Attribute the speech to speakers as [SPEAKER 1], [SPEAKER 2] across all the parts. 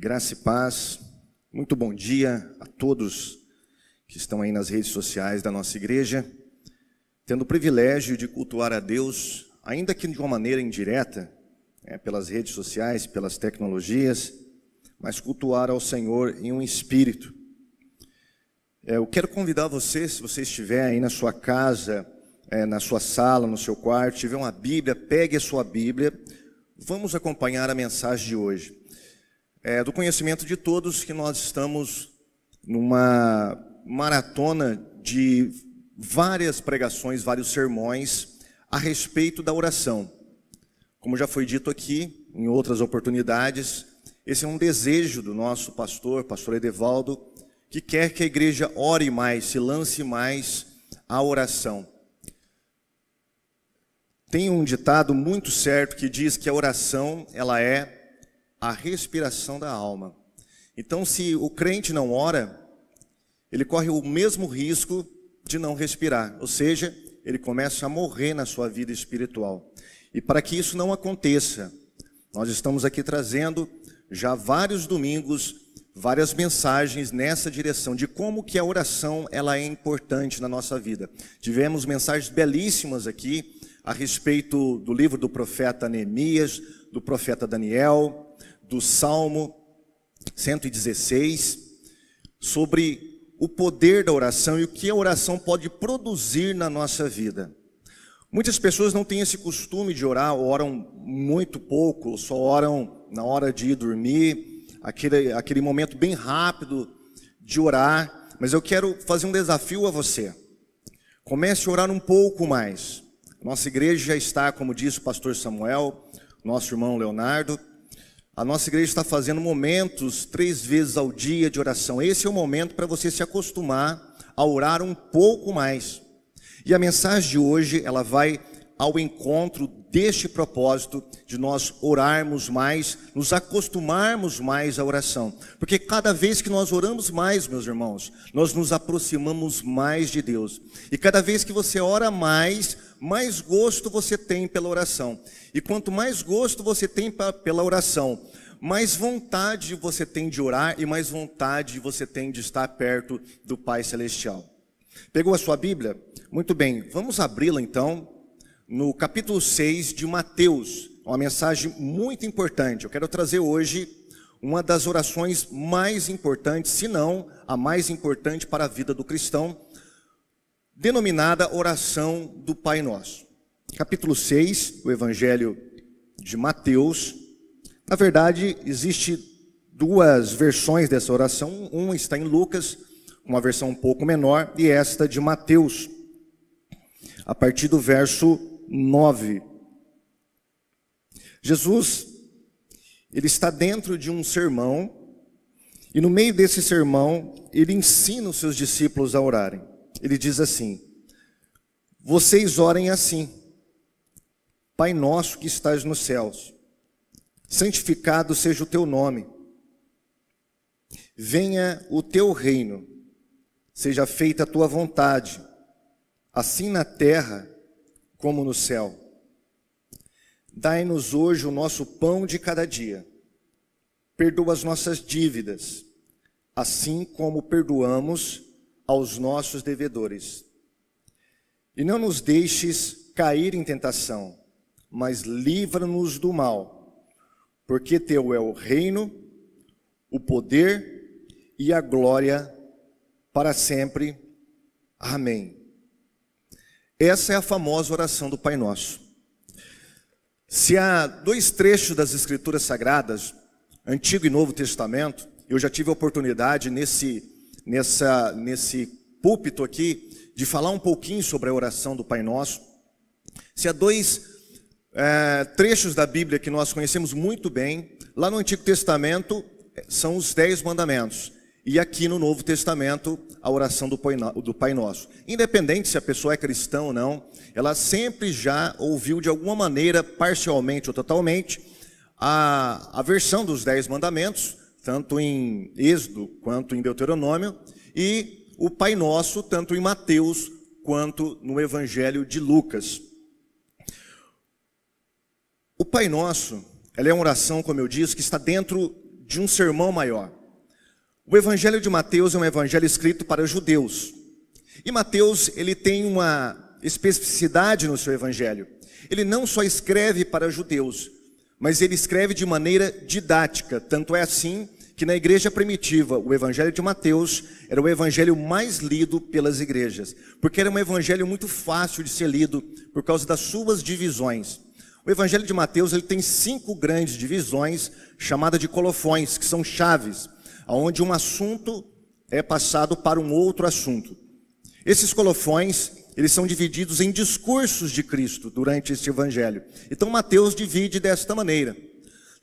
[SPEAKER 1] Graça e paz. Muito bom dia a todos que estão aí nas redes sociais da nossa igreja, tendo o privilégio de cultuar a Deus, ainda que de uma maneira indireta, é, pelas redes sociais, pelas tecnologias, mas cultuar ao Senhor em um espírito. É, eu quero convidar você, se você estiver aí na sua casa, é, na sua sala, no seu quarto, tiver uma Bíblia, pegue a sua Bíblia, vamos acompanhar a mensagem de hoje. É do conhecimento de todos que nós estamos numa maratona de várias pregações, vários sermões a respeito da oração. Como já foi dito aqui em outras oportunidades, esse é um desejo do nosso pastor, pastor Edevaldo, que quer que a igreja ore mais, se lance mais à oração. Tem um ditado muito certo que diz que a oração, ela é a respiração da alma. Então, se o crente não ora, ele corre o mesmo risco de não respirar, ou seja, ele começa a morrer na sua vida espiritual. E para que isso não aconteça, nós estamos aqui trazendo já vários domingos várias mensagens nessa direção de como que a oração ela é importante na nossa vida. Tivemos mensagens belíssimas aqui a respeito do livro do profeta Neemias, do profeta Daniel, do Salmo 116, sobre o poder da oração e o que a oração pode produzir na nossa vida. Muitas pessoas não têm esse costume de orar, oram muito pouco, só oram na hora de ir dormir, aquele, aquele momento bem rápido de orar, mas eu quero fazer um desafio a você. Comece a orar um pouco mais. Nossa igreja já está, como disse o pastor Samuel, nosso irmão Leonardo, a nossa igreja está fazendo momentos três vezes ao dia de oração. Esse é o momento para você se acostumar a orar um pouco mais. E a mensagem de hoje, ela vai ao encontro deste propósito de nós orarmos mais, nos acostumarmos mais à oração. Porque cada vez que nós oramos mais, meus irmãos, nós nos aproximamos mais de Deus. E cada vez que você ora mais, mais gosto você tem pela oração. E quanto mais gosto você tem pela oração, mais vontade você tem de orar e mais vontade você tem de estar perto do Pai Celestial. Pegou a sua Bíblia? Muito bem, vamos abri-la então no capítulo 6 de Mateus, uma mensagem muito importante. Eu quero trazer hoje uma das orações mais importantes, se não a mais importante para a vida do cristão, denominada oração do Pai Nosso. Capítulo 6, o Evangelho de Mateus. Na verdade, existe duas versões dessa oração. Uma está em Lucas, uma versão um pouco menor, e esta de Mateus. A partir do verso 9. Jesus, ele está dentro de um sermão, e no meio desse sermão, ele ensina os seus discípulos a orarem. Ele diz assim: Vocês orem assim, Pai nosso que estás nos céus, santificado seja o teu nome, venha o teu reino, seja feita a tua vontade, assim na terra como no céu. Dai-nos hoje o nosso pão de cada dia. Perdoa as nossas dívidas, assim como perdoamos aos nossos devedores. E não nos deixes cair em tentação, mas livra-nos do mal, porque teu é o reino, o poder e a glória para sempre. Amém. Essa é a famosa oração do Pai Nosso. Se há dois trechos das Escrituras Sagradas, Antigo e Novo Testamento, eu já tive a oportunidade nesse, nessa, nesse púlpito aqui de falar um pouquinho sobre a oração do Pai Nosso. Se há dois é, trechos da Bíblia que nós conhecemos muito bem, lá no Antigo Testamento são os Dez Mandamentos. E aqui no Novo Testamento, a oração do Pai Nosso. Independente se a pessoa é cristã ou não, ela sempre já ouviu de alguma maneira, parcialmente ou totalmente, a, a versão dos Dez Mandamentos, tanto em Êxodo quanto em Deuteronômio, e o Pai Nosso, tanto em Mateus quanto no Evangelho de Lucas. O Pai Nosso, ela é uma oração, como eu disse, que está dentro de um sermão maior. O Evangelho de Mateus é um evangelho escrito para judeus. E Mateus, ele tem uma especificidade no seu evangelho. Ele não só escreve para judeus, mas ele escreve de maneira didática. Tanto é assim que na igreja primitiva, o evangelho de Mateus era o evangelho mais lido pelas igrejas, porque era um evangelho muito fácil de ser lido por causa das suas divisões. O evangelho de Mateus ele tem cinco grandes divisões, chamadas de colofões, que são chaves, onde um assunto é passado para um outro assunto. Esses colofões, eles são divididos em discursos de Cristo durante este evangelho. Então Mateus divide desta maneira.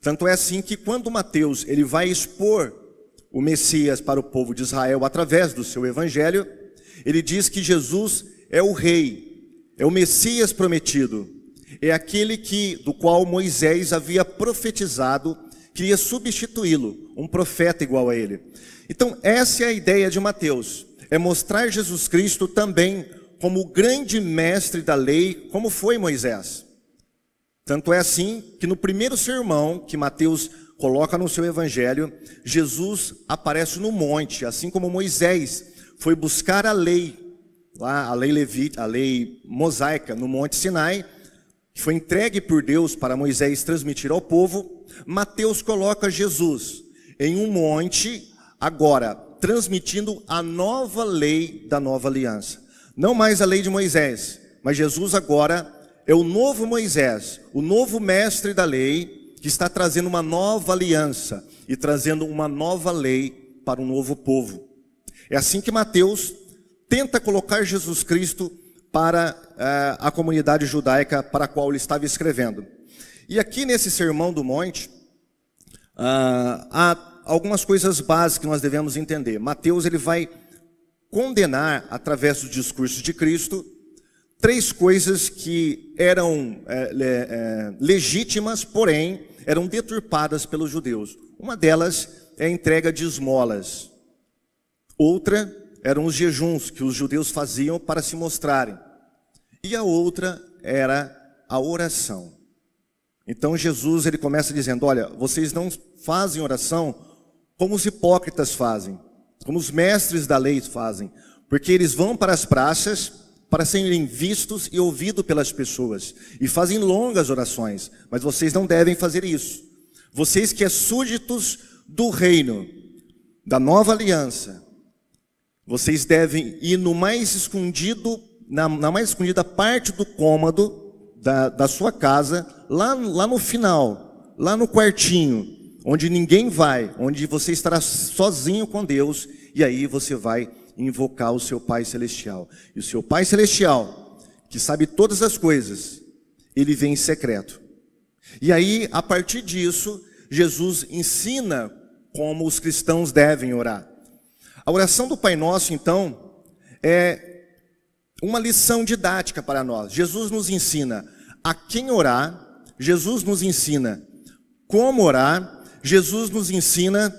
[SPEAKER 1] Tanto é assim que quando Mateus ele vai expor o Messias para o povo de Israel através do seu evangelho, ele diz que Jesus é o rei, é o Messias prometido, é aquele que do qual Moisés havia profetizado que ia substituí-lo, um profeta igual a ele. Então, essa é a ideia de Mateus, é mostrar Jesus Cristo também como o grande mestre da lei, como foi Moisés. Tanto é assim que no primeiro sermão que Mateus coloca no seu evangelho, Jesus aparece no monte, assim como Moisés foi buscar a lei, lá a lei levita, a lei mosaica no monte Sinai, que foi entregue por Deus para Moisés transmitir ao povo. Mateus coloca Jesus em um monte agora transmitindo a nova lei da nova aliança. Não mais a lei de Moisés, mas Jesus agora é o novo Moisés, o novo mestre da lei, que está trazendo uma nova aliança e trazendo uma nova lei para um novo povo. É assim que Mateus tenta colocar Jesus Cristo para uh, a comunidade judaica para a qual ele estava escrevendo. E aqui nesse Sermão do Monte, uh, há algumas coisas básicas que nós devemos entender. Mateus ele vai condenar, através do discurso de Cristo, três coisas que eram é, é, legítimas, porém eram deturpadas pelos judeus. Uma delas é a entrega de esmolas. Outra eram os jejuns que os judeus faziam para se mostrarem. E a outra era a oração. Então Jesus ele começa dizendo: Olha, vocês não fazem oração como os hipócritas fazem, como os mestres da lei fazem, porque eles vão para as praças para serem vistos e ouvidos pelas pessoas. E fazem longas orações, mas vocês não devem fazer isso. Vocês que é súditos do reino, da nova aliança, vocês devem ir no mais escondido, na, na mais escondida parte do cômodo da, da sua casa, lá, lá no final, lá no quartinho, onde ninguém vai, onde você estará sozinho com Deus, e aí você vai invocar o seu Pai Celestial. E o seu Pai Celestial, que sabe todas as coisas, ele vem em secreto. E aí, a partir disso, Jesus ensina como os cristãos devem orar. A oração do Pai Nosso, então, é uma lição didática para nós. Jesus nos ensina a quem orar, Jesus nos ensina como orar, Jesus nos ensina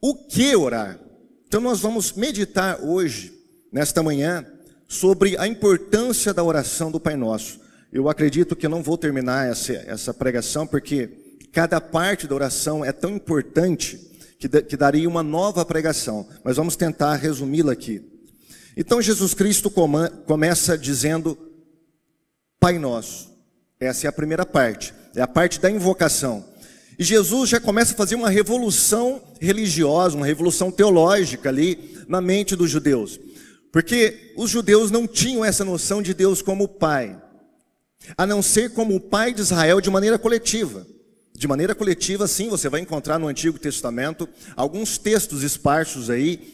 [SPEAKER 1] o que orar. Então nós vamos meditar hoje, nesta manhã, sobre a importância da oração do Pai Nosso. Eu acredito que eu não vou terminar essa, essa pregação, porque cada parte da oração é tão importante que, que daria uma nova pregação, mas vamos tentar resumi-la aqui. Então Jesus Cristo come, começa dizendo Pai Nosso. Essa é a primeira parte, é a parte da invocação. E Jesus já começa a fazer uma revolução religiosa, uma revolução teológica ali na mente dos judeus. Porque os judeus não tinham essa noção de Deus como Pai, a não ser como o Pai de Israel de maneira coletiva. De maneira coletiva, sim, você vai encontrar no Antigo Testamento alguns textos esparsos aí,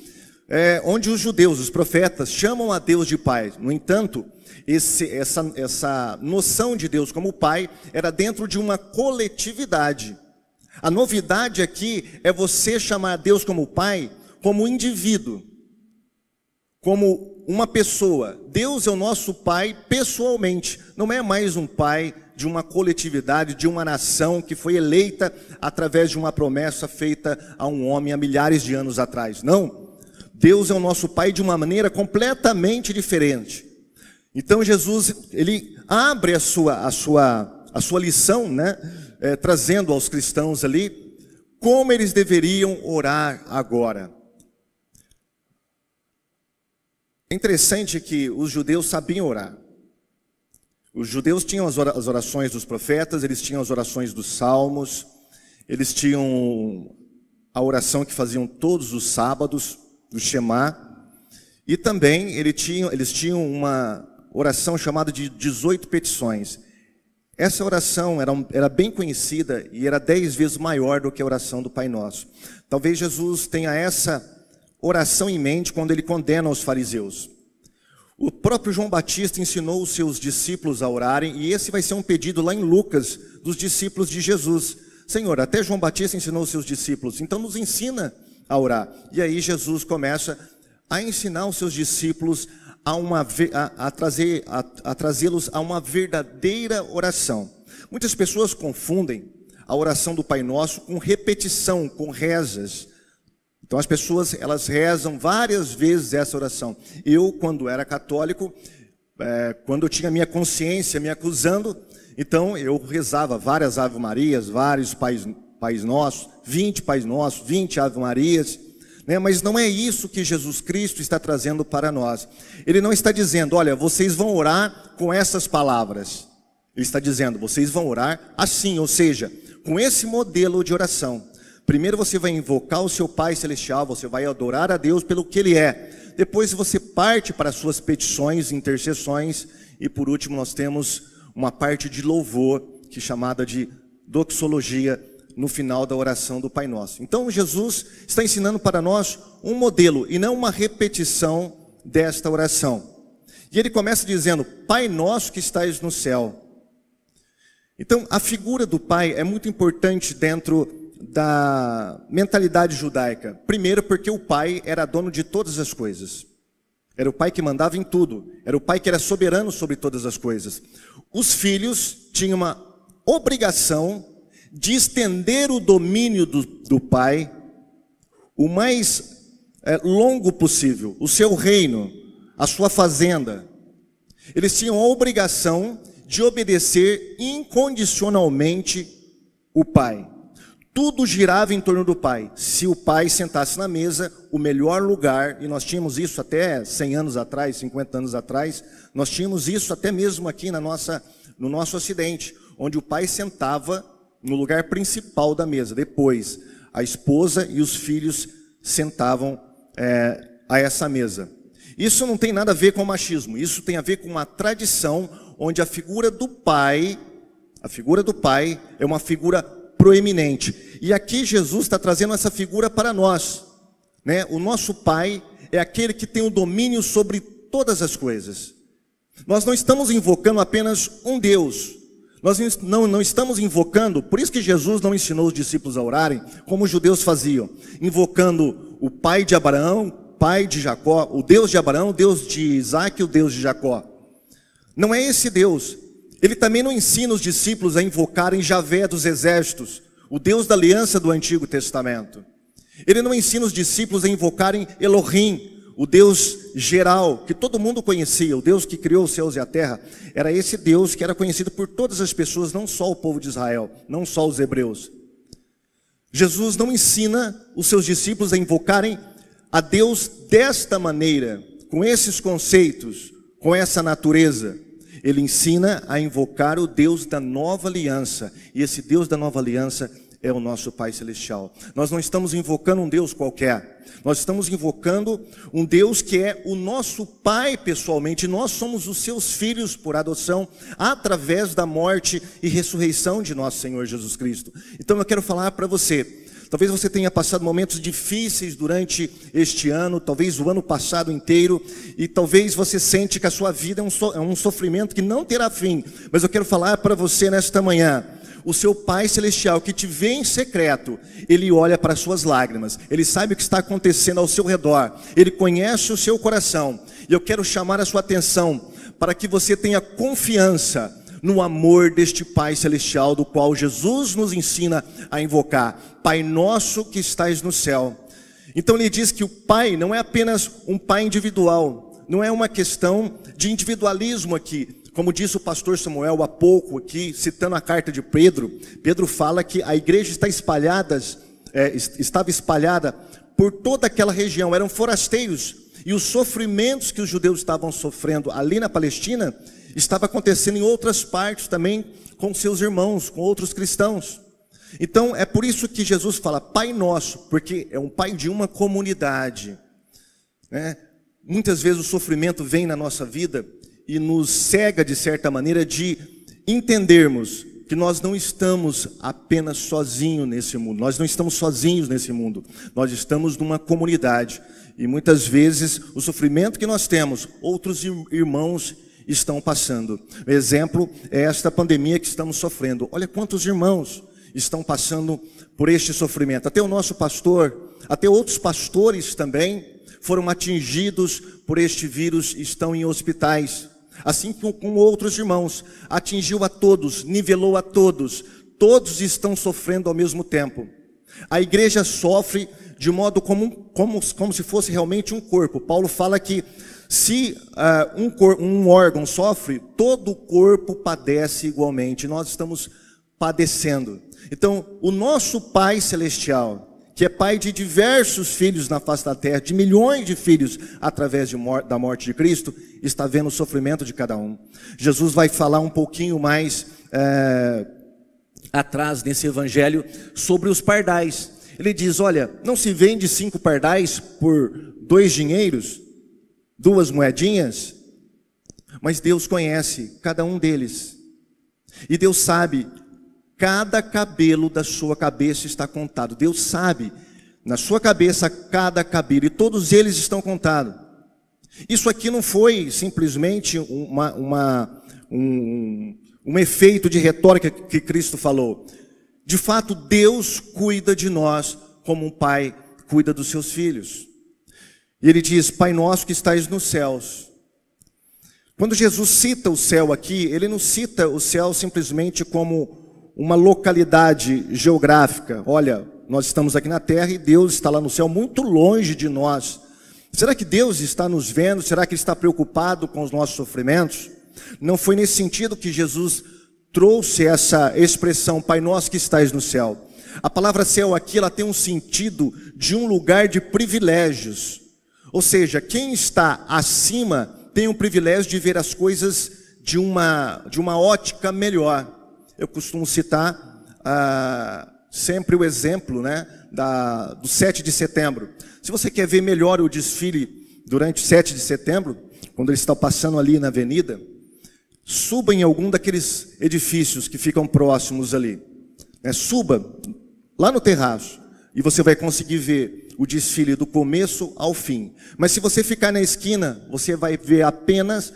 [SPEAKER 1] é, onde os judeus, os profetas, chamam a Deus de Pai. No entanto, esse, essa, essa noção de Deus como Pai era dentro de uma coletividade. A novidade aqui é você chamar Deus como Pai, como indivíduo, como uma pessoa. Deus é o nosso Pai pessoalmente, não é mais um Pai de uma coletividade, de uma nação que foi eleita através de uma promessa feita a um homem há milhares de anos atrás. Não. Deus é o nosso Pai de uma maneira completamente diferente. Então Jesus, ele abre a sua, a sua, a sua lição, né? É, trazendo aos cristãos ali como eles deveriam orar agora. É interessante que os judeus sabiam orar. Os judeus tinham as orações dos profetas, eles tinham as orações dos salmos, eles tinham a oração que faziam todos os sábados, do Shema, e também eles tinham, uma oração chamada de 18 petições. Essa oração era, era bem conhecida e era dez vezes maior do que a oração do Pai Nosso. Talvez Jesus tenha essa oração em mente quando ele condena os fariseus. O próprio João Batista ensinou os seus discípulos a orarem, e esse vai ser um pedido lá em Lucas, dos discípulos de Jesus. Senhor, até João Batista ensinou os seus discípulos, então nos ensina a orar. E aí Jesus começa a ensinar os seus discípulos a, uma, a, a trazer, a, a trazê-los a uma verdadeira oração. Muitas pessoas confundem a oração do Pai Nosso com repetição, com rezas. Então as pessoas elas rezam várias vezes essa oração. Eu, quando era católico, é, quando eu tinha minha consciência me acusando, então eu rezava várias Ave Marias, vários Pais, pais Nossos, 20 Pais Nossos, 20 Ave Marias. Né? Mas não é isso que Jesus Cristo está trazendo para nós. Ele não está dizendo, olha, vocês vão orar com essas palavras. Ele está dizendo, vocês vão orar assim, ou seja, com esse modelo de oração. Primeiro você vai invocar o seu Pai Celestial, você vai adorar a Deus pelo que Ele é. Depois você parte para as suas petições, intercessões. E por último nós temos uma parte de louvor, que é chamada de doxologia, no final da oração do Pai Nosso. Então Jesus está ensinando para nós um modelo e não uma repetição desta oração. E ele começa dizendo: Pai Nosso que estás no céu. Então a figura do Pai é muito importante dentro da mentalidade judaica. Primeiro, porque o pai era dono de todas as coisas. Era o pai que mandava em tudo. Era o pai que era soberano sobre todas as coisas. Os filhos tinham uma obrigação de estender o domínio do, do pai o mais é, longo possível, o seu reino, a sua fazenda. Eles tinham a obrigação de obedecer incondicionalmente o pai. Tudo girava em torno do pai. Se o pai sentasse na mesa, o melhor lugar, e nós tínhamos isso até 100 anos atrás, 50 anos atrás, nós tínhamos isso até mesmo aqui na nossa, no nosso ocidente, onde o pai sentava no lugar principal da mesa. Depois, a esposa e os filhos sentavam é, a essa mesa. Isso não tem nada a ver com machismo, isso tem a ver com uma tradição onde a figura do pai, a figura do pai é uma figura proeminente. E aqui Jesus está trazendo essa figura para nós. Né? O nosso Pai é aquele que tem o domínio sobre todas as coisas. Nós não estamos invocando apenas um Deus. Nós não, não estamos invocando, por isso que Jesus não ensinou os discípulos a orarem, como os judeus faziam, invocando o pai de Abraão, pai de Jacó, o Deus de Abraão, o Deus de Isaac o Deus de Jacó. Não é esse Deus. Ele também não ensina os discípulos a invocarem Javé dos exércitos, o Deus da aliança do Antigo Testamento. Ele não ensina os discípulos a invocarem Elohim, o Deus geral, que todo mundo conhecia, o Deus que criou os céus e a terra. Era esse Deus que era conhecido por todas as pessoas, não só o povo de Israel, não só os hebreus. Jesus não ensina os seus discípulos a invocarem a Deus desta maneira, com esses conceitos, com essa natureza. Ele ensina a invocar o Deus da nova aliança. E esse Deus da nova aliança é o nosso Pai Celestial. Nós não estamos invocando um Deus qualquer. Nós estamos invocando um Deus que é o nosso Pai pessoalmente. Nós somos os seus filhos por adoção, através da morte e ressurreição de nosso Senhor Jesus Cristo. Então eu quero falar para você Talvez você tenha passado momentos difíceis durante este ano, talvez o ano passado inteiro, e talvez você sente que a sua vida é um, so, é um sofrimento que não terá fim. Mas eu quero falar para você nesta manhã. O seu Pai Celestial que te vê em secreto, Ele olha para as suas lágrimas, Ele sabe o que está acontecendo ao seu redor, Ele conhece o seu coração, e eu quero chamar a sua atenção para que você tenha confiança no amor deste Pai Celestial, do qual Jesus nos ensina a invocar: Pai nosso que estais no céu. Então ele diz que o Pai não é apenas um Pai individual, não é uma questão de individualismo aqui. Como disse o pastor Samuel há pouco aqui, citando a carta de Pedro, Pedro fala que a igreja está espalhada é, estava espalhada por toda aquela região, eram forasteiros, e os sofrimentos que os judeus estavam sofrendo ali na Palestina, estava acontecendo em outras partes também com seus irmãos, com outros cristãos. Então é por isso que Jesus fala Pai Nosso, porque é um pai de uma comunidade. Né? Muitas vezes o sofrimento vem na nossa vida e nos cega de certa maneira de entendermos que nós não estamos apenas sozinhos nesse mundo, nós não estamos sozinhos nesse mundo, nós estamos numa comunidade. E muitas vezes o sofrimento que nós temos, outros irmãos estão passando. Exemplo é esta pandemia que estamos sofrendo. Olha quantos irmãos estão passando por este sofrimento. Até o nosso pastor, até outros pastores também foram atingidos por este vírus, estão em hospitais. Assim como com outros irmãos, atingiu a todos, nivelou a todos, todos estão sofrendo ao mesmo tempo. A igreja sofre de modo como, como, como se fosse realmente um corpo. Paulo fala que se uh, um, cor, um órgão sofre, todo o corpo padece igualmente. Nós estamos padecendo. Então, o nosso Pai Celestial, que é pai de diversos filhos na face da terra, de milhões de filhos através de mor da morte de Cristo, está vendo o sofrimento de cada um. Jesus vai falar um pouquinho mais é, atrás nesse evangelho sobre os pardais. Ele diz: Olha, não se vende cinco pardais por dois dinheiros, duas moedinhas, mas Deus conhece cada um deles. E Deus sabe Cada cabelo da sua cabeça está contado. Deus sabe, na sua cabeça, cada cabelo, e todos eles estão contados. Isso aqui não foi simplesmente uma, uma, um, um efeito de retórica que Cristo falou. De fato, Deus cuida de nós como um pai cuida dos seus filhos. E ele diz: Pai nosso que estais nos céus. Quando Jesus cita o céu aqui, ele não cita o céu simplesmente como uma localidade geográfica. Olha, nós estamos aqui na terra e Deus está lá no céu, muito longe de nós. Será que Deus está nos vendo? Será que Ele está preocupado com os nossos sofrimentos? Não foi nesse sentido que Jesus trouxe essa expressão, Pai nosso que estais no céu. A palavra céu aqui, ela tem um sentido de um lugar de privilégios. Ou seja, quem está acima tem o privilégio de ver as coisas de uma, de uma ótica melhor. Eu costumo citar ah, sempre o exemplo né, da, do 7 de setembro. Se você quer ver melhor o desfile durante o 7 de setembro, quando eles estão passando ali na avenida, suba em algum daqueles edifícios que ficam próximos ali. Né, suba lá no terraço e você vai conseguir ver o desfile do começo ao fim. Mas se você ficar na esquina, você vai ver apenas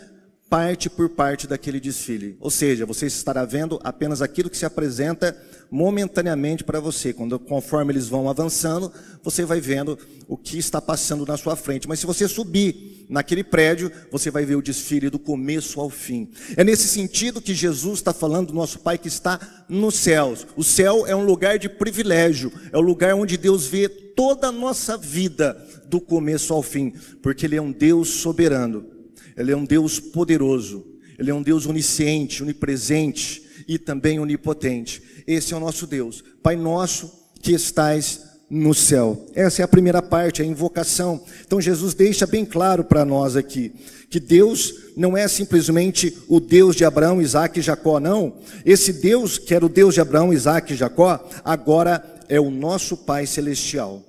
[SPEAKER 1] parte por parte daquele desfile. Ou seja, você estará vendo apenas aquilo que se apresenta momentaneamente para você. Quando, conforme eles vão avançando, você vai vendo o que está passando na sua frente. Mas se você subir naquele prédio, você vai ver o desfile do começo ao fim. É nesse sentido que Jesus está falando do nosso Pai que está nos céus. O céu é um lugar de privilégio, é o lugar onde Deus vê toda a nossa vida do começo ao fim, porque Ele é um Deus soberano. Ele é um Deus poderoso, Ele é um Deus onisciente, onipresente e também onipotente. Esse é o nosso Deus. Pai nosso que estais no céu. Essa é a primeira parte, a invocação. Então Jesus deixa bem claro para nós aqui que Deus não é simplesmente o Deus de Abraão, Isaac e Jacó, não. Esse Deus, que era o Deus de Abraão, Isaac e Jacó, agora é o nosso Pai celestial.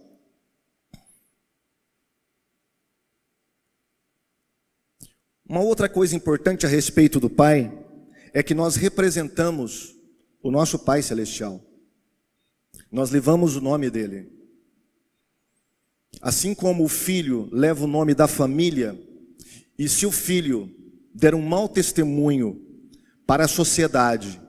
[SPEAKER 1] Uma outra coisa importante a respeito do Pai é que nós representamos o nosso Pai Celestial. Nós levamos o nome dele. Assim como o filho leva o nome da família, e se o filho der um mau testemunho para a sociedade,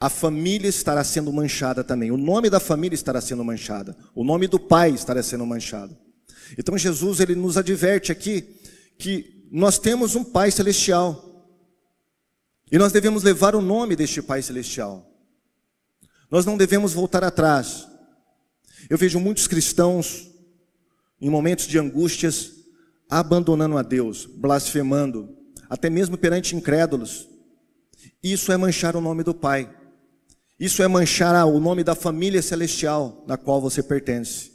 [SPEAKER 1] a família estará sendo manchada também. O nome da família estará sendo manchada. O nome do pai estará sendo manchado. Então Jesus ele nos adverte aqui que nós temos um Pai Celestial. E nós devemos levar o nome deste Pai Celestial. Nós não devemos voltar atrás. Eu vejo muitos cristãos, em momentos de angústias, abandonando a Deus, blasfemando, até mesmo perante incrédulos. Isso é manchar o nome do Pai. Isso é manchar o nome da família celestial na qual você pertence.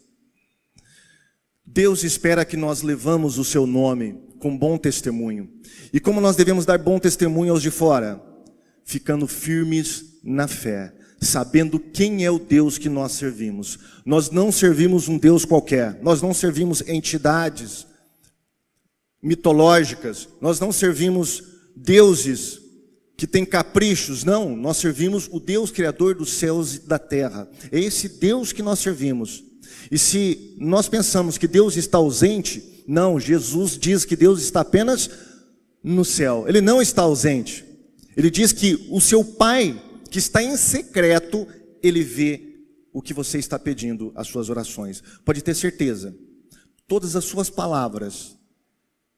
[SPEAKER 1] Deus espera que nós levamos o seu nome com bom testemunho. E como nós devemos dar bom testemunho aos de fora? Ficando firmes na fé, sabendo quem é o Deus que nós servimos. Nós não servimos um Deus qualquer, nós não servimos entidades mitológicas, nós não servimos deuses que têm caprichos, não, nós servimos o Deus Criador dos céus e da terra. É esse Deus que nós servimos. E se nós pensamos que Deus está ausente, não, Jesus diz que Deus está apenas no céu. Ele não está ausente. Ele diz que o seu Pai, que está em secreto, ele vê o que você está pedindo, as suas orações. Pode ter certeza. Todas as suas palavras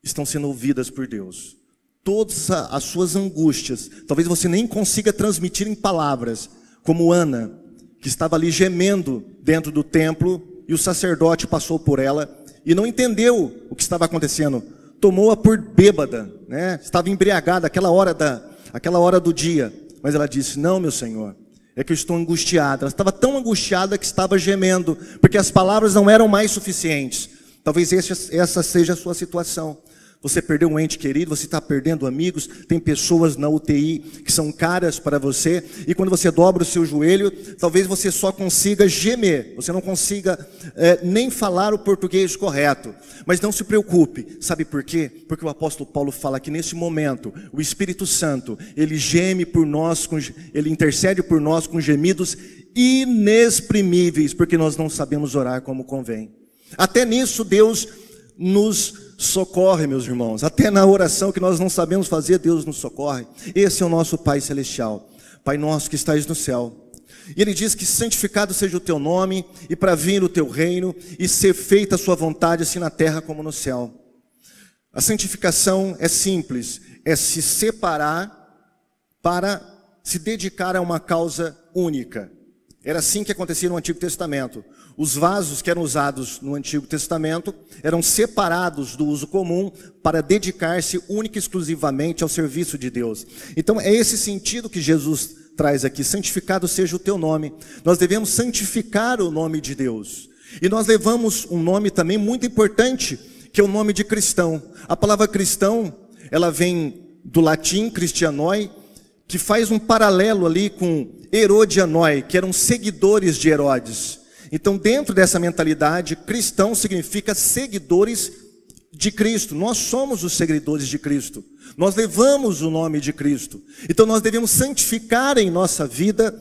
[SPEAKER 1] estão sendo ouvidas por Deus. Todas as suas angústias, talvez você nem consiga transmitir em palavras, como Ana, que estava ali gemendo dentro do templo, e o sacerdote passou por ela e não entendeu o que estava acontecendo. Tomou-a por bêbada, né? Estava embriagada aquela hora da, aquela hora do dia. Mas ela disse: "Não, meu Senhor, é que eu estou angustiada". Ela estava tão angustiada que estava gemendo, porque as palavras não eram mais suficientes. Talvez essa seja a sua situação. Você perdeu um ente querido, você está perdendo amigos, tem pessoas na UTI que são caras para você, e quando você dobra o seu joelho, talvez você só consiga gemer, você não consiga é, nem falar o português correto. Mas não se preocupe, sabe por quê? Porque o apóstolo Paulo fala que nesse momento, o Espírito Santo, ele geme por nós, ele intercede por nós com gemidos inexprimíveis, porque nós não sabemos orar como convém. Até nisso, Deus nos socorre, meus irmãos. Até na oração que nós não sabemos fazer, Deus nos socorre. Esse é o nosso Pai Celestial. Pai nosso que estás no céu. E ele diz que santificado seja o teu nome, e para vir o teu reino, e ser feita a sua vontade, assim na terra como no céu. A santificação é simples, é se separar para se dedicar a uma causa única. Era assim que acontecia no Antigo Testamento. Os vasos que eram usados no Antigo Testamento eram separados do uso comum para dedicar-se única e exclusivamente ao serviço de Deus. Então é esse sentido que Jesus traz aqui: santificado seja o teu nome. Nós devemos santificar o nome de Deus. E nós levamos um nome também muito importante, que é o nome de cristão. A palavra cristão, ela vem do latim christianoi, que faz um paralelo ali com Herodianoi, que eram seguidores de Herodes. Então, dentro dessa mentalidade, cristão significa seguidores de Cristo. Nós somos os seguidores de Cristo. Nós levamos o nome de Cristo. Então, nós devemos santificar em nossa vida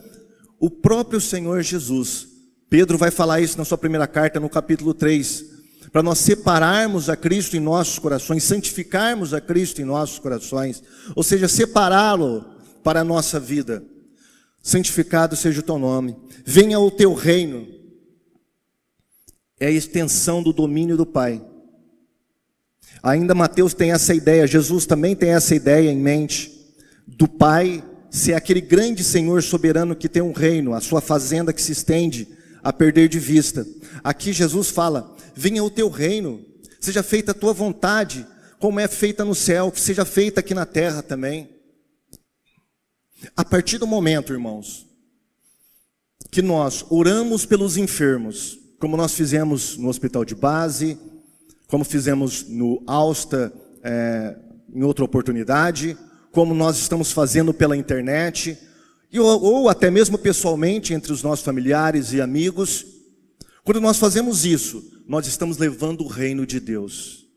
[SPEAKER 1] o próprio Senhor Jesus. Pedro vai falar isso na sua primeira carta, no capítulo 3. Para nós separarmos a Cristo em nossos corações, santificarmos a Cristo em nossos corações, ou seja, separá-lo para a nossa vida. Santificado seja o teu nome, venha o teu reino é a extensão do domínio do Pai. Ainda Mateus tem essa ideia, Jesus também tem essa ideia em mente, do Pai ser aquele grande Senhor soberano que tem um reino, a sua fazenda que se estende a perder de vista. Aqui Jesus fala: venha o teu reino, seja feita a tua vontade, como é feita no céu, que seja feita aqui na terra também. A partir do momento, irmãos, que nós oramos pelos enfermos, como nós fizemos no hospital de base, como fizemos no Alsta é, em outra oportunidade, como nós estamos fazendo pela internet, ou, ou até mesmo pessoalmente entre os nossos familiares e amigos. Quando nós fazemos isso, nós estamos levando o reino de Deus.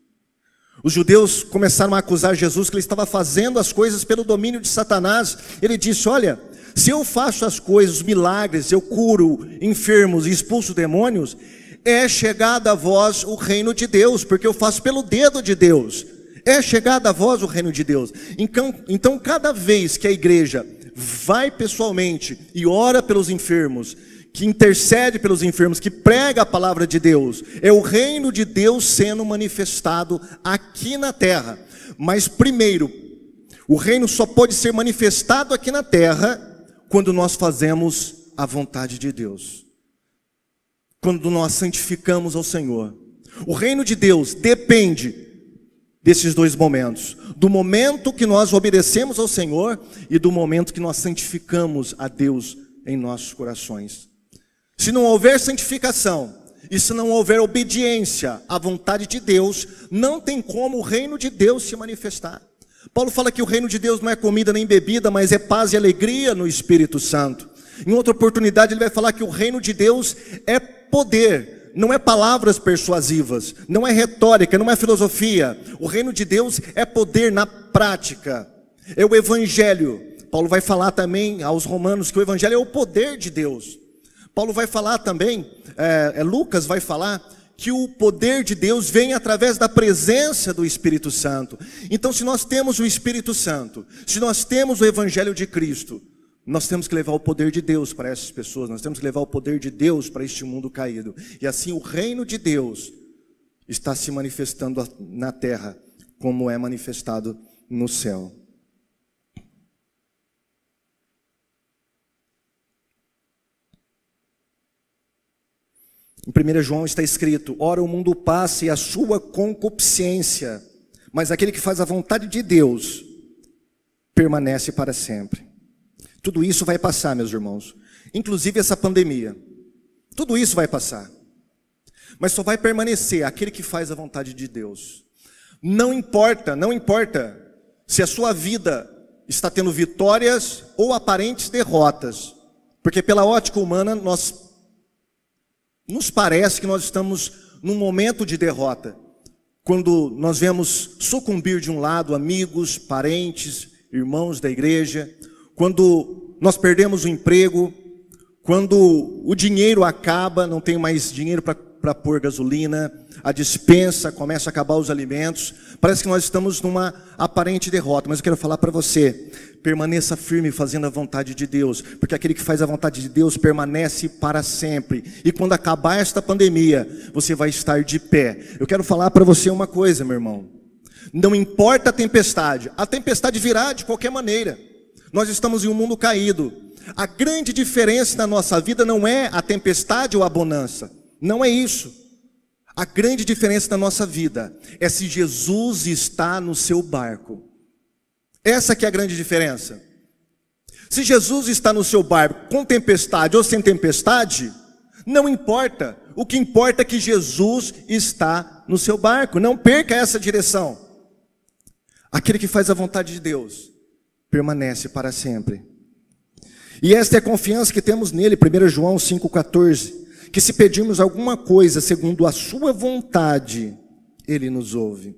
[SPEAKER 1] Os judeus começaram a acusar Jesus que ele estava fazendo as coisas pelo domínio de Satanás. Ele disse: Olha, se eu faço as coisas, milagres, eu curo enfermos e expulso demônios, é chegada a vós o reino de Deus, porque eu faço pelo dedo de Deus. É chegada a vós o reino de Deus. Então, então cada vez que a igreja vai pessoalmente e ora pelos enfermos, que intercede pelos enfermos, que prega a palavra de Deus, é o reino de Deus sendo manifestado aqui na terra. Mas primeiro, o reino só pode ser manifestado aqui na terra quando nós fazemos a vontade de Deus. Quando nós santificamos ao Senhor. O reino de Deus depende desses dois momentos: do momento que nós obedecemos ao Senhor e do momento que nós santificamos a Deus em nossos corações. Se não houver santificação, e se não houver obediência à vontade de Deus, não tem como o reino de Deus se manifestar. Paulo fala que o reino de Deus não é comida nem bebida, mas é paz e alegria no Espírito Santo. Em outra oportunidade, ele vai falar que o reino de Deus é poder, não é palavras persuasivas, não é retórica, não é filosofia. O reino de Deus é poder na prática, é o evangelho. Paulo vai falar também aos romanos que o evangelho é o poder de Deus. Paulo vai falar também, é, é, Lucas vai falar que o poder de Deus vem através da presença do Espírito Santo. Então, se nós temos o Espírito Santo, se nós temos o Evangelho de Cristo, nós temos que levar o poder de Deus para essas pessoas, nós temos que levar o poder de Deus para este mundo caído. E assim o reino de Deus está se manifestando na terra, como é manifestado no céu. Em 1 João está escrito: Ora, o mundo passa e a sua concupiscência, mas aquele que faz a vontade de Deus permanece para sempre. Tudo isso vai passar, meus irmãos, inclusive essa pandemia. Tudo isso vai passar. Mas só vai permanecer aquele que faz a vontade de Deus. Não importa, não importa se a sua vida está tendo vitórias ou aparentes derrotas, porque pela ótica humana nós nos parece que nós estamos num momento de derrota, quando nós vemos sucumbir de um lado amigos, parentes, irmãos da igreja, quando nós perdemos o emprego, quando o dinheiro acaba, não tem mais dinheiro para pôr gasolina, a dispensa começa a acabar os alimentos, parece que nós estamos numa aparente derrota, mas eu quero falar para você, permaneça firme fazendo a vontade de Deus, porque aquele que faz a vontade de Deus permanece para sempre. E quando acabar esta pandemia, você vai estar de pé. Eu quero falar para você uma coisa, meu irmão. Não importa a tempestade, a tempestade virá de qualquer maneira. Nós estamos em um mundo caído. A grande diferença na nossa vida não é a tempestade ou a bonança. Não é isso. A grande diferença na nossa vida é se Jesus está no seu barco. Essa que é a grande diferença. Se Jesus está no seu barco com tempestade ou sem tempestade, não importa. O que importa é que Jesus está no seu barco. Não perca essa direção. Aquele que faz a vontade de Deus permanece para sempre. E esta é a confiança que temos nele, 1 João 5,14. Que se pedirmos alguma coisa segundo a sua vontade, ele nos ouve.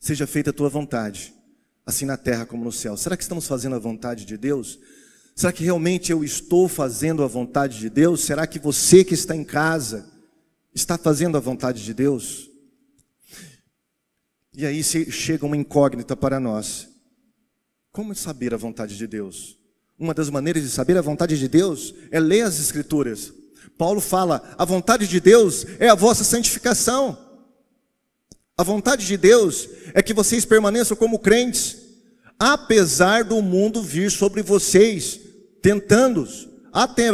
[SPEAKER 1] Seja feita a tua vontade assim na terra como no céu. Será que estamos fazendo a vontade de Deus? Será que realmente eu estou fazendo a vontade de Deus? Será que você que está em casa está fazendo a vontade de Deus? E aí chega uma incógnita para nós. Como saber a vontade de Deus? Uma das maneiras de saber a vontade de Deus é ler as Escrituras. Paulo fala: a vontade de Deus é a vossa santificação. A vontade de Deus é que vocês permaneçam como crentes, apesar do mundo vir sobre vocês, tentando-os,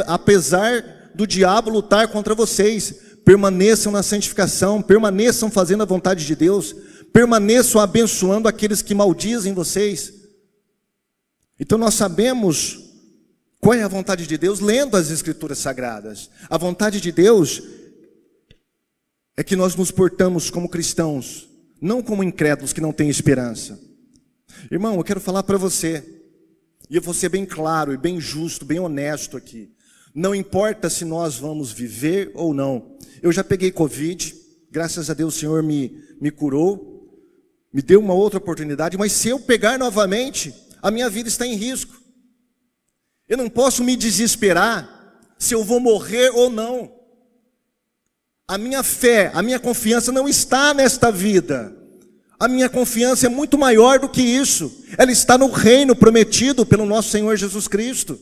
[SPEAKER 1] apesar do diabo lutar contra vocês, permaneçam na santificação, permaneçam fazendo a vontade de Deus, permaneçam abençoando aqueles que maldizem vocês. Então nós sabemos qual é a vontade de Deus lendo as Escrituras Sagradas. A vontade de Deus é que nós nos portamos como cristãos, não como incrédulos que não têm esperança. Irmão, eu quero falar para você, e eu vou ser bem claro e bem justo, bem honesto aqui. Não importa se nós vamos viver ou não. Eu já peguei Covid, graças a Deus o Senhor me, me curou, me deu uma outra oportunidade, mas se eu pegar novamente, a minha vida está em risco. Eu não posso me desesperar se eu vou morrer ou não. A minha fé, a minha confiança não está nesta vida. A minha confiança é muito maior do que isso. Ela está no reino prometido pelo nosso Senhor Jesus Cristo.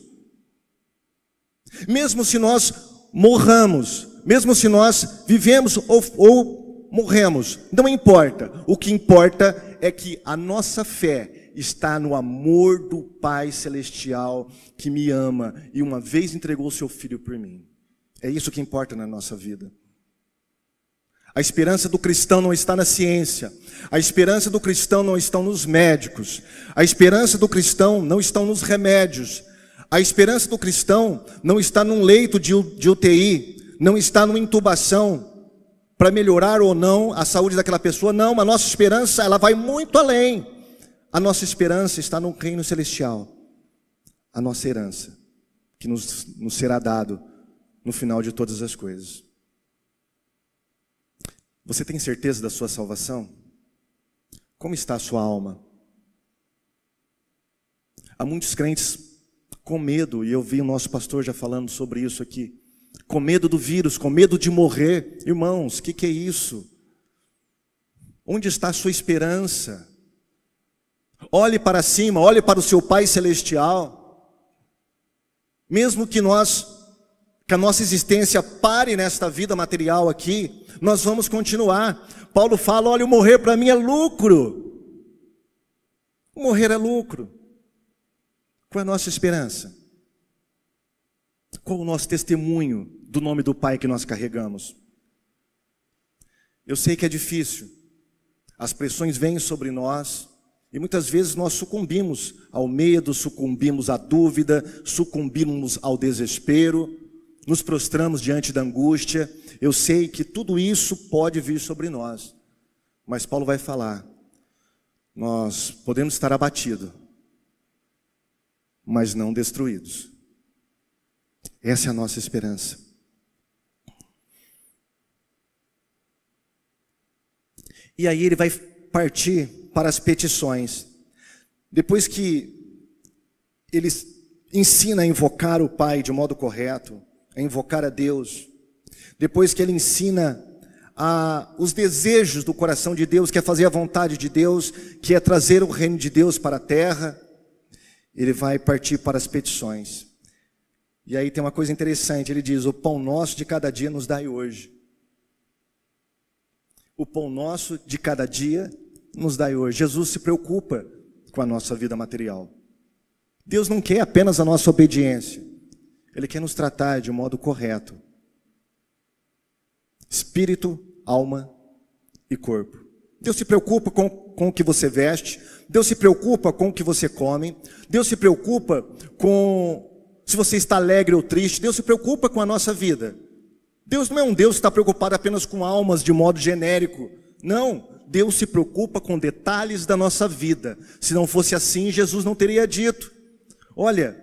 [SPEAKER 1] Mesmo se nós morramos, mesmo se nós vivemos ou, ou morremos, não importa. O que importa é que a nossa fé está no amor do Pai Celestial que me ama e uma vez entregou seu filho por mim. É isso que importa na nossa vida. A esperança do cristão não está na ciência. A esperança do cristão não está nos médicos. A esperança do cristão não está nos remédios. A esperança do cristão não está num leito de, de UTI, não está numa intubação para melhorar ou não a saúde daquela pessoa, não, a nossa esperança ela vai muito além. A nossa esperança está no reino celestial, a nossa herança, que nos, nos será dado no final de todas as coisas. Você tem certeza da sua salvação? Como está a sua alma? Há muitos crentes com medo, e eu vi o nosso pastor já falando sobre isso aqui, com medo do vírus, com medo de morrer. Irmãos, o que, que é isso? Onde está a sua esperança? Olhe para cima, olhe para o seu Pai Celestial. Mesmo que nós, que a nossa existência pare nesta vida material aqui, nós vamos continuar. Paulo fala: olha, morrer para mim é lucro. Morrer é lucro. Qual é a nossa esperança? Qual o nosso testemunho do nome do Pai que nós carregamos? Eu sei que é difícil, as pressões vêm sobre nós e muitas vezes nós sucumbimos ao medo, sucumbimos à dúvida, sucumbimos ao desespero, nos prostramos diante da angústia. Eu sei que tudo isso pode vir sobre nós, mas Paulo vai falar: nós podemos estar abatidos, mas não destruídos. Essa é a nossa esperança. E aí ele vai partir para as petições. Depois que ele ensina a invocar o Pai de modo correto, a invocar a Deus, depois que ele ensina a, os desejos do coração de Deus, que é fazer a vontade de Deus, que é trazer o reino de Deus para a terra, ele vai partir para as petições. E aí tem uma coisa interessante, ele diz: O pão nosso de cada dia nos dai hoje. O pão nosso de cada dia nos dai hoje. Jesus se preocupa com a nossa vida material. Deus não quer apenas a nossa obediência, Ele quer nos tratar de um modo correto. Espírito, alma e corpo. Deus se preocupa com, com o que você veste, Deus se preocupa com o que você come, Deus se preocupa com se você está alegre ou triste, Deus se preocupa com a nossa vida. Deus não é um Deus que está preocupado apenas com almas de modo genérico. Não, Deus se preocupa com detalhes da nossa vida. Se não fosse assim, Jesus não teria dito: Olha,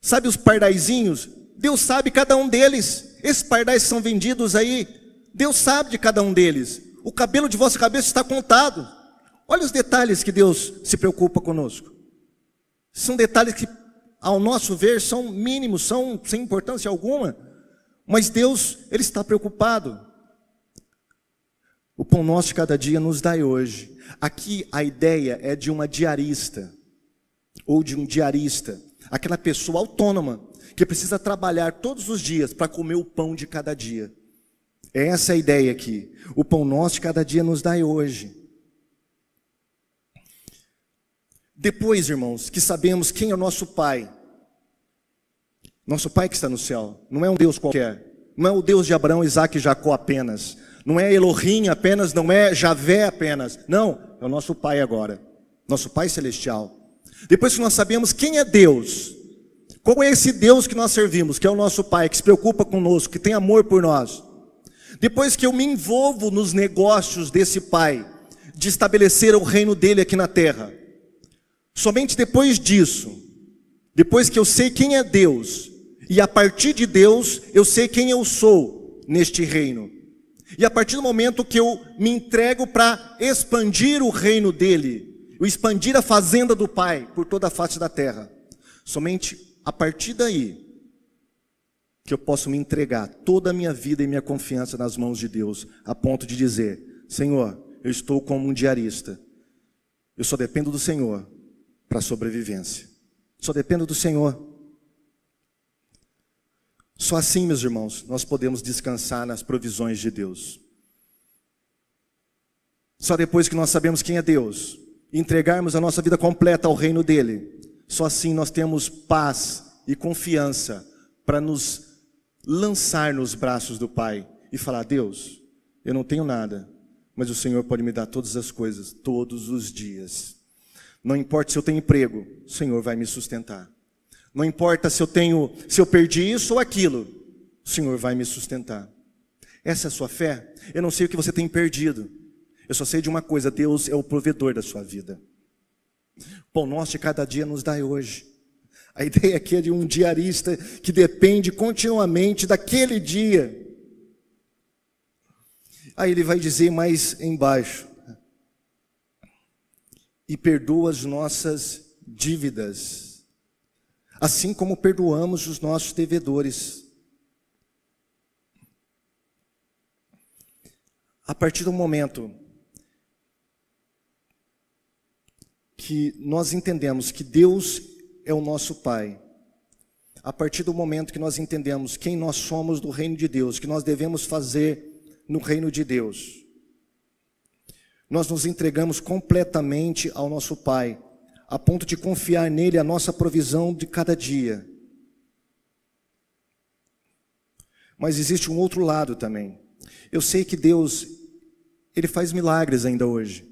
[SPEAKER 1] sabe os pardaizinhos? Deus sabe cada um deles. Esses pardais são vendidos aí, Deus sabe de cada um deles. O cabelo de vossa cabeça está contado. Olha os detalhes que Deus se preocupa conosco. São detalhes que, ao nosso ver, são mínimos, são sem importância alguma. Mas Deus, Ele está preocupado. O pão nosso de cada dia nos dai hoje. Aqui a ideia é de uma diarista, ou de um diarista, aquela pessoa autônoma, que precisa trabalhar todos os dias para comer o pão de cada dia. Essa é a ideia aqui. O pão nosso de cada dia nos dai hoje. Depois, irmãos, que sabemos quem é o nosso Pai, nosso Pai que está no céu, não é um Deus qualquer, não é o Deus de Abraão, Isaac e Jacó apenas, não é Elohim apenas, não é Javé apenas, não, é o nosso Pai agora, nosso Pai celestial. Depois que nós sabemos quem é Deus, qual é esse Deus que nós servimos, que é o nosso Pai, que se preocupa conosco, que tem amor por nós, depois que eu me envolvo nos negócios desse Pai, de estabelecer o reino dele aqui na terra, somente depois disso, depois que eu sei quem é Deus, e a partir de Deus eu sei quem eu sou neste reino, e a partir do momento que eu me entrego para expandir o reino dele, o expandir a fazenda do Pai por toda a face da terra, somente a partir daí que eu posso me entregar toda a minha vida e minha confiança nas mãos de Deus, a ponto de dizer: Senhor, eu estou como um diarista, eu só dependo do Senhor para a sobrevivência, só dependo do Senhor. Só assim, meus irmãos, nós podemos descansar nas provisões de Deus. Só depois que nós sabemos quem é Deus, entregarmos a nossa vida completa ao reino dele, só assim nós temos paz e confiança para nos lançar nos braços do Pai e falar: Deus, eu não tenho nada, mas o Senhor pode me dar todas as coisas, todos os dias. Não importa se eu tenho emprego, o Senhor vai me sustentar. Não importa se eu tenho, se eu perdi isso ou aquilo, o Senhor vai me sustentar. Essa é a sua fé? Eu não sei o que você tem perdido. Eu só sei de uma coisa: Deus é o provedor da sua vida. Pão nosso de cada dia nos dá hoje. A ideia aqui é de um diarista que depende continuamente daquele dia. Aí ele vai dizer mais embaixo: e perdoa as nossas dívidas, assim como perdoamos os nossos devedores. A partir do momento que nós entendemos que Deus é o nosso Pai, a partir do momento que nós entendemos quem nós somos do reino de Deus, que nós devemos fazer no reino de Deus, nós nos entregamos completamente ao nosso Pai, a ponto de confiar nele a nossa provisão de cada dia. Mas existe um outro lado também. Eu sei que Deus, Ele faz milagres ainda hoje.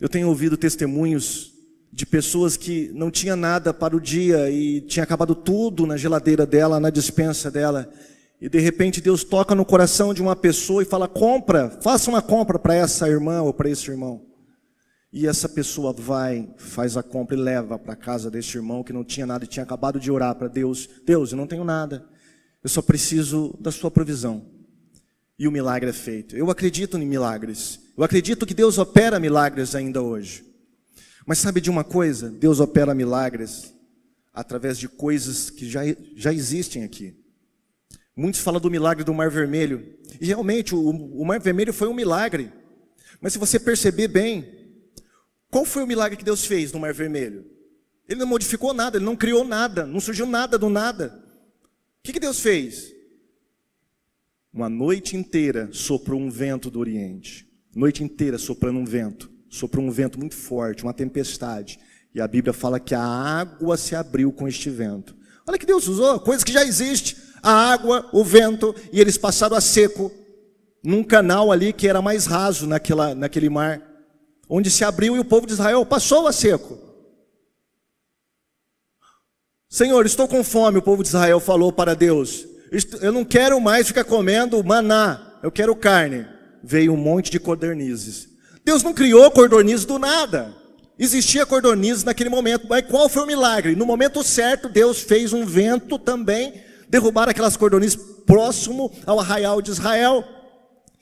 [SPEAKER 1] Eu tenho ouvido testemunhos de pessoas que não tinha nada para o dia e tinha acabado tudo na geladeira dela, na dispensa dela, e de repente Deus toca no coração de uma pessoa e fala: compra, faça uma compra para essa irmã ou para esse irmão. E essa pessoa vai, faz a compra e leva para casa desse irmão que não tinha nada e tinha acabado de orar para Deus: Deus, eu não tenho nada, eu só preciso da sua provisão. E o milagre é feito. Eu acredito em milagres. Eu acredito que Deus opera milagres ainda hoje. Mas sabe de uma coisa? Deus opera milagres através de coisas que já, já existem aqui. Muitos falam do milagre do Mar Vermelho. E realmente, o, o Mar Vermelho foi um milagre. Mas se você perceber bem, qual foi o milagre que Deus fez no Mar Vermelho? Ele não modificou nada, ele não criou nada, não surgiu nada do nada. O que, que Deus fez? Uma noite inteira soprou um vento do Oriente. Noite inteira soprando um vento. Soprou um vento muito forte, uma tempestade. E a Bíblia fala que a água se abriu com este vento. Olha que Deus usou, coisa que já existe a água, o vento, e eles passaram a seco num canal ali que era mais raso naquela, naquele mar, onde se abriu e o povo de Israel passou a seco. Senhor, estou com fome, o povo de Israel falou para Deus. Eu não quero mais ficar comendo maná, eu quero carne. Veio um monte de codornizes. Deus não criou codornizes do nada. Existia codornizes naquele momento, mas qual foi o milagre? No momento certo, Deus fez um vento também derrubaram aquelas cordões próximo ao arraial de Israel.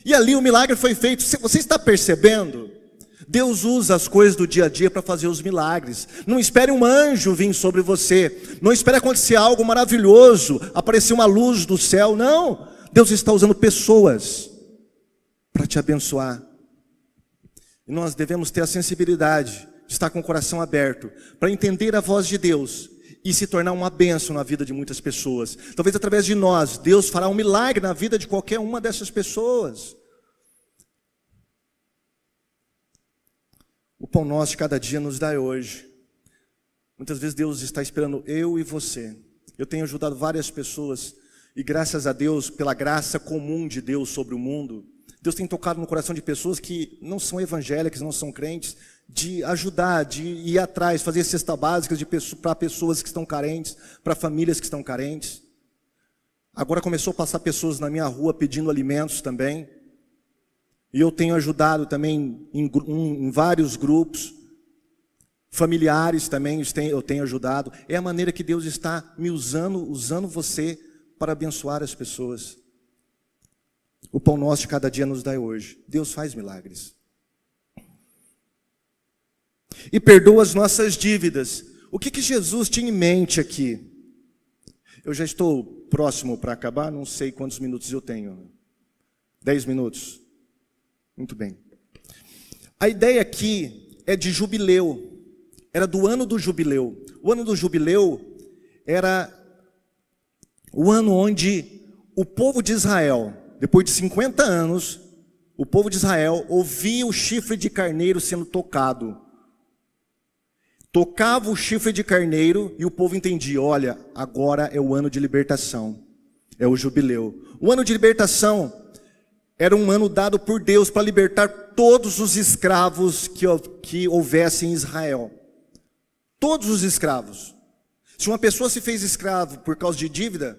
[SPEAKER 1] E ali o milagre foi feito. Você está percebendo? Deus usa as coisas do dia a dia para fazer os milagres. Não espere um anjo vir sobre você. Não espere acontecer algo maravilhoso, aparecer uma luz do céu. Não. Deus está usando pessoas para te abençoar. E nós devemos ter a sensibilidade de estar com o coração aberto para entender a voz de Deus e se tornar uma bênção na vida de muitas pessoas. Talvez através de nós, Deus fará um milagre na vida de qualquer uma dessas pessoas. O pão nosso de cada dia nos dá hoje. Muitas vezes Deus está esperando eu e você. Eu tenho ajudado várias pessoas e graças a Deus, pela graça comum de Deus sobre o mundo, Deus tem tocado no coração de pessoas que não são evangélicas, não são crentes, de ajudar, de ir atrás, fazer cesta básica para pessoas que estão carentes, para famílias que estão carentes. Agora começou a passar pessoas na minha rua pedindo alimentos também. E eu tenho ajudado também em, em, vários grupos. Familiares também eu tenho ajudado. É a maneira que Deus está me usando, usando você para abençoar as pessoas. O pão nosso de cada dia nos dá hoje. Deus faz milagres e perdoa as nossas dívidas. O que, que Jesus tinha em mente aqui? Eu já estou próximo para acabar, não sei quantos minutos eu tenho. Dez minutos? Muito bem. A ideia aqui é de jubileu. Era do ano do jubileu. O ano do jubileu era o ano onde o povo de Israel, depois de 50 anos, o povo de Israel ouvia o chifre de carneiro sendo tocado tocava o chifre de carneiro e o povo entendia: olha, agora é o ano de libertação, é o jubileu. O ano de libertação era um ano dado por Deus para libertar todos os escravos que, que houvesse em Israel. Todos os escravos. Se uma pessoa se fez escravo por causa de dívida,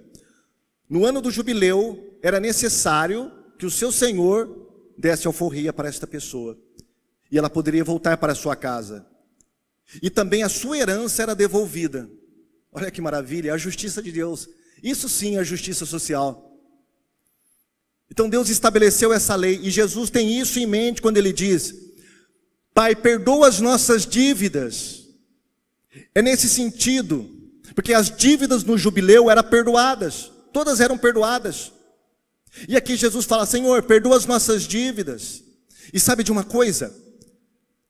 [SPEAKER 1] no ano do jubileu era necessário que o seu senhor desse alforria para esta pessoa. E ela poderia voltar para sua casa. E também a sua herança era devolvida. Olha que maravilha, a justiça de Deus. Isso sim é a justiça social. Então Deus estabeleceu essa lei e Jesus tem isso em mente quando ele diz: Pai, perdoa as nossas dívidas. É nesse sentido, porque as dívidas no jubileu eram perdoadas, todas eram perdoadas. E aqui Jesus fala: Senhor, perdoa as nossas dívidas. E sabe de uma coisa?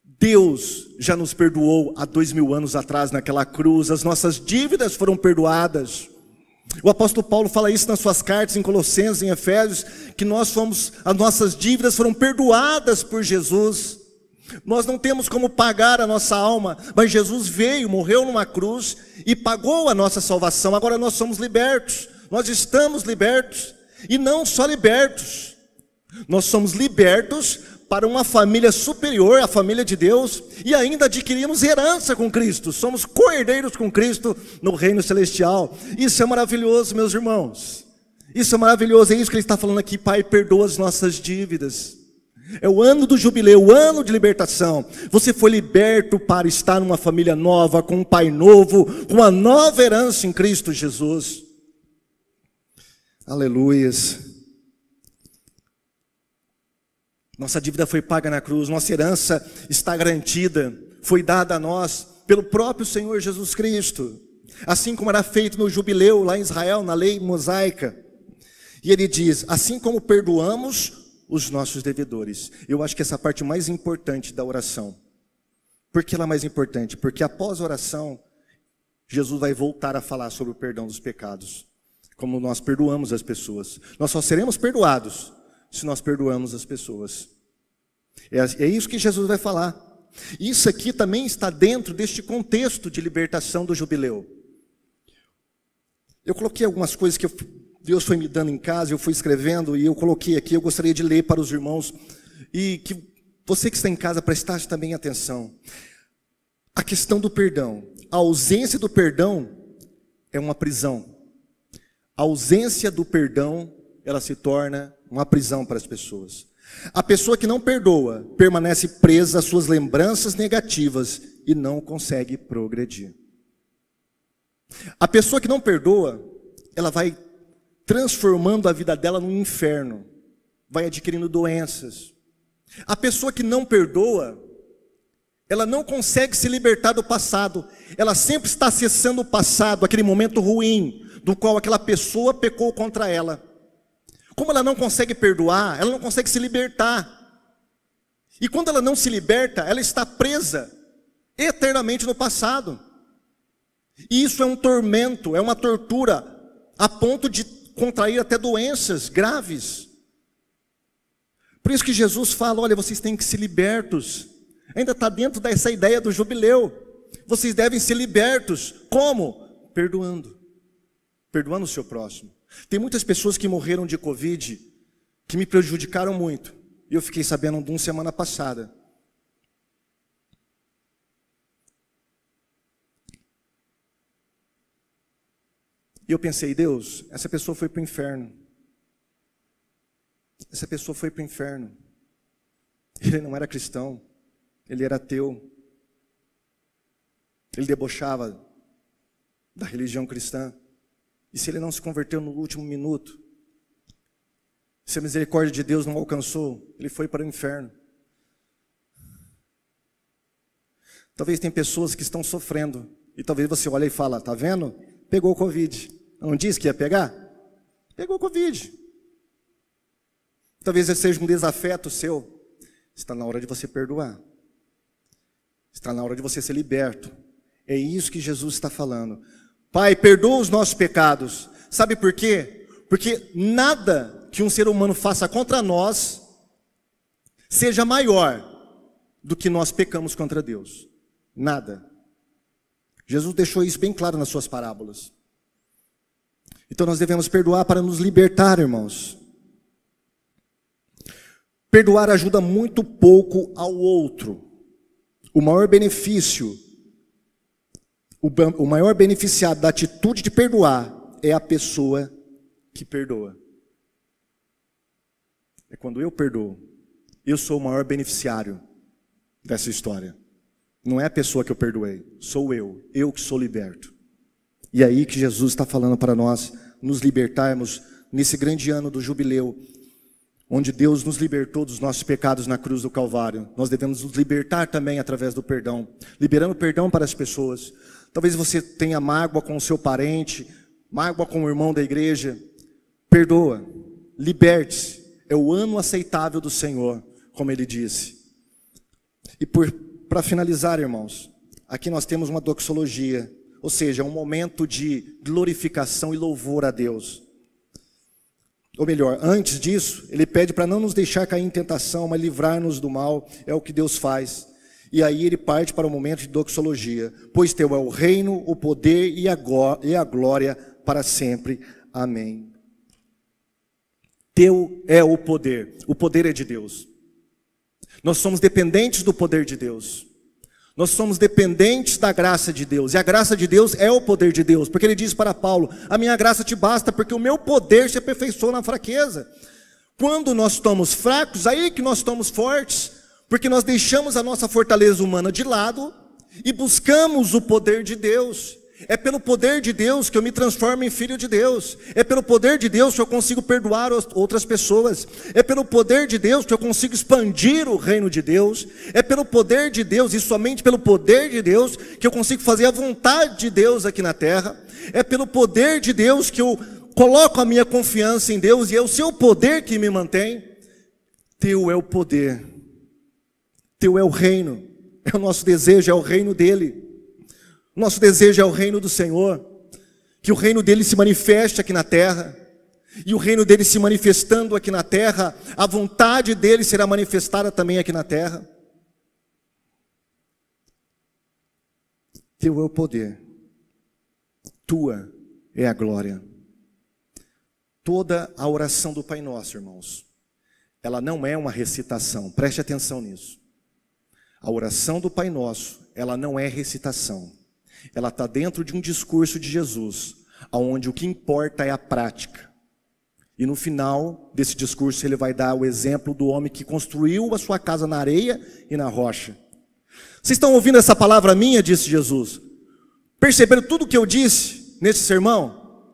[SPEAKER 1] Deus já nos perdoou há dois mil anos atrás naquela cruz, as nossas dívidas foram perdoadas. O apóstolo Paulo fala isso nas suas cartas, em Colossenses, em Efésios, que nós fomos, as nossas dívidas foram perdoadas por Jesus. Nós não temos como pagar a nossa alma, mas Jesus veio, morreu numa cruz e pagou a nossa salvação. Agora nós somos libertos, nós estamos libertos, e não só libertos, nós somos libertos para uma família superior, a família de Deus, e ainda adquirimos herança com Cristo, somos co-herdeiros com Cristo no reino celestial. Isso é maravilhoso, meus irmãos. Isso é maravilhoso, é isso que ele está falando aqui, Pai, perdoa as nossas dívidas. É o ano do jubileu, o ano de libertação. Você foi liberto para estar numa família nova, com um pai novo, com uma nova herança em Cristo Jesus. Aleluias. Nossa dívida foi paga na cruz, nossa herança está garantida, foi dada a nós pelo próprio Senhor Jesus Cristo. Assim como era feito no jubileu lá em Israel, na lei mosaica. E ele diz: assim como perdoamos os nossos devedores. Eu acho que essa parte mais importante da oração. Por que ela é mais importante? Porque após a oração, Jesus vai voltar a falar sobre o perdão dos pecados. Como nós perdoamos as pessoas. Nós só seremos perdoados se nós perdoamos as pessoas. É, é isso que Jesus vai falar. Isso aqui também está dentro deste contexto de libertação do jubileu. Eu coloquei algumas coisas que eu, Deus foi me dando em casa, eu fui escrevendo e eu coloquei aqui, eu gostaria de ler para os irmãos e que você que está em casa prestasse também atenção. A questão do perdão. A ausência do perdão é uma prisão. A ausência do perdão, ela se torna uma prisão para as pessoas. A pessoa que não perdoa permanece presa às suas lembranças negativas e não consegue progredir. A pessoa que não perdoa, ela vai transformando a vida dela num inferno, vai adquirindo doenças. A pessoa que não perdoa, ela não consegue se libertar do passado, ela sempre está acessando o passado, aquele momento ruim, do qual aquela pessoa pecou contra ela. Como ela não consegue perdoar, ela não consegue se libertar. E quando ela não se liberta, ela está presa eternamente no passado. E isso é um tormento, é uma tortura, a ponto de contrair até doenças graves. Por isso que Jesus fala: olha, vocês têm que ser libertos. Ainda está dentro dessa ideia do jubileu. Vocês devem ser libertos. Como? Perdoando. Perdoando o seu próximo. Tem muitas pessoas que morreram de Covid que me prejudicaram muito. E eu fiquei sabendo de uma semana passada. E eu pensei, Deus, essa pessoa foi para o inferno. Essa pessoa foi para o inferno. Ele não era cristão, ele era ateu. Ele debochava da religião cristã. E se ele não se converteu no último minuto? Se a misericórdia de Deus não alcançou, ele foi para o inferno. Talvez tem pessoas que estão sofrendo. E talvez você olhe e fala, tá vendo? Pegou o Covid. Não disse que ia pegar? Pegou o Covid. Talvez seja um desafeto seu. Está na hora de você perdoar. Está na hora de você ser liberto. É isso que Jesus está falando. Pai, perdoa os nossos pecados. Sabe por quê? Porque nada que um ser humano faça contra nós seja maior do que nós pecamos contra Deus. Nada. Jesus deixou isso bem claro nas suas parábolas. Então nós devemos perdoar para nos libertar, irmãos. Perdoar ajuda muito pouco ao outro. O maior benefício o maior beneficiado da atitude de perdoar é a pessoa que perdoa. É quando eu perdoo. Eu sou o maior beneficiário dessa história. Não é a pessoa que eu perdoei, sou eu, eu que sou liberto. E é aí que Jesus está falando para nós nos libertarmos nesse grande ano do jubileu, onde Deus nos libertou dos nossos pecados na cruz do Calvário. Nós devemos nos libertar também através do perdão, liberando perdão para as pessoas. Talvez você tenha mágoa com o seu parente, mágoa com o irmão da igreja. Perdoa, liberte-se. É o ano aceitável do Senhor, como ele disse. E para finalizar, irmãos, aqui nós temos uma doxologia, ou seja, um momento de glorificação e louvor a Deus. Ou melhor, antes disso, ele pede para não nos deixar cair em tentação, mas livrar-nos do mal, é o que Deus faz. E aí ele parte para o momento de doxologia. Pois teu é o reino, o poder e a glória para sempre. Amém. Teu é o poder. O poder é de Deus. Nós somos dependentes do poder de Deus. Nós somos dependentes da graça de Deus. E a graça de Deus é o poder de Deus. Porque ele diz para Paulo: A minha graça te basta, porque o meu poder se aperfeiçoa na fraqueza. Quando nós estamos fracos, aí que nós estamos fortes. Porque nós deixamos a nossa fortaleza humana de lado e buscamos o poder de Deus. É pelo poder de Deus que eu me transformo em filho de Deus. É pelo poder de Deus que eu consigo perdoar outras pessoas. É pelo poder de Deus que eu consigo expandir o reino de Deus. É pelo poder de Deus e somente pelo poder de Deus que eu consigo fazer a vontade de Deus aqui na terra. É pelo poder de Deus que eu coloco a minha confiança em Deus e é o seu poder que me mantém. Teu é o poder teu é o reino, é o nosso desejo, é o reino dele. Nosso desejo é o reino do Senhor, que o reino dele se manifeste aqui na terra. E o reino dele se manifestando aqui na terra, a vontade dele será manifestada também aqui na terra. Teu é o poder, tua é a glória. Toda a oração do Pai Nosso, irmãos, ela não é uma recitação, preste atenção nisso. A oração do Pai Nosso, ela não é recitação. Ela está dentro de um discurso de Jesus, onde o que importa é a prática. E no final desse discurso ele vai dar o exemplo do homem que construiu a sua casa na areia e na rocha. Vocês estão ouvindo essa palavra minha, disse Jesus? Perceberam tudo o que eu disse nesse sermão?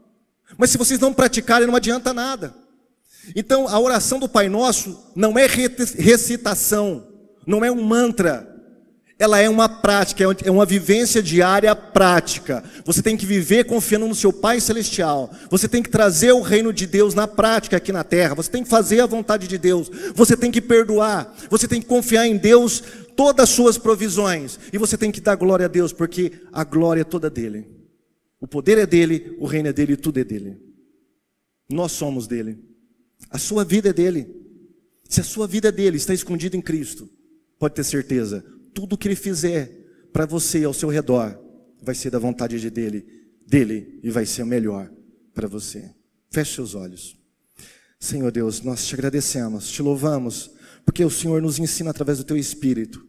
[SPEAKER 1] Mas se vocês não praticarem, não adianta nada. Então, a oração do Pai Nosso não é recitação, não é um mantra, ela é uma prática, é uma vivência diária prática. Você tem que viver confiando no seu Pai Celestial. Você tem que trazer o reino de Deus na prática aqui na terra. Você tem que fazer a vontade de Deus. Você tem que perdoar. Você tem que confiar em Deus todas as suas provisões. E você tem que dar glória a Deus, porque a glória é toda dele. O poder é dele, o reino é dele, tudo é dele. Nós somos dele. A sua vida é dele. Se a sua vida é dele, está escondida em Cristo. Pode ter certeza, tudo que ele fizer para você ao seu redor vai ser da vontade de dele, dele e vai ser o melhor para você. Feche seus olhos. Senhor Deus, nós te agradecemos, te louvamos, porque o Senhor nos ensina através do teu espírito.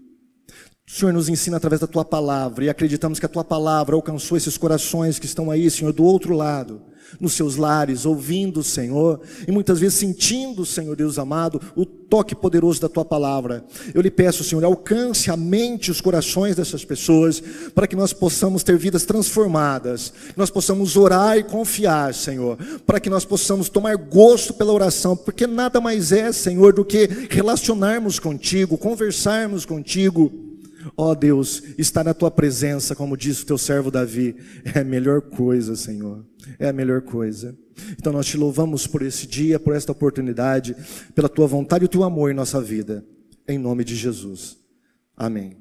[SPEAKER 1] O Senhor nos ensina através da tua palavra e acreditamos que a tua palavra alcançou esses corações que estão aí, Senhor, do outro lado nos seus lares, ouvindo o Senhor, e muitas vezes sentindo, Senhor Deus amado, o toque poderoso da tua palavra. Eu lhe peço, Senhor, alcance a mente os corações dessas pessoas, para que nós possamos ter vidas transformadas, nós possamos orar e confiar, Senhor, para que nós possamos tomar gosto pela oração, porque nada mais é, Senhor, do que relacionarmos contigo, conversarmos contigo Ó oh Deus, estar na tua presença, como disse o teu servo Davi, é a melhor coisa, Senhor. É a melhor coisa. Então nós te louvamos por esse dia, por esta oportunidade, pela tua vontade e o teu amor em nossa vida. Em nome de Jesus. Amém.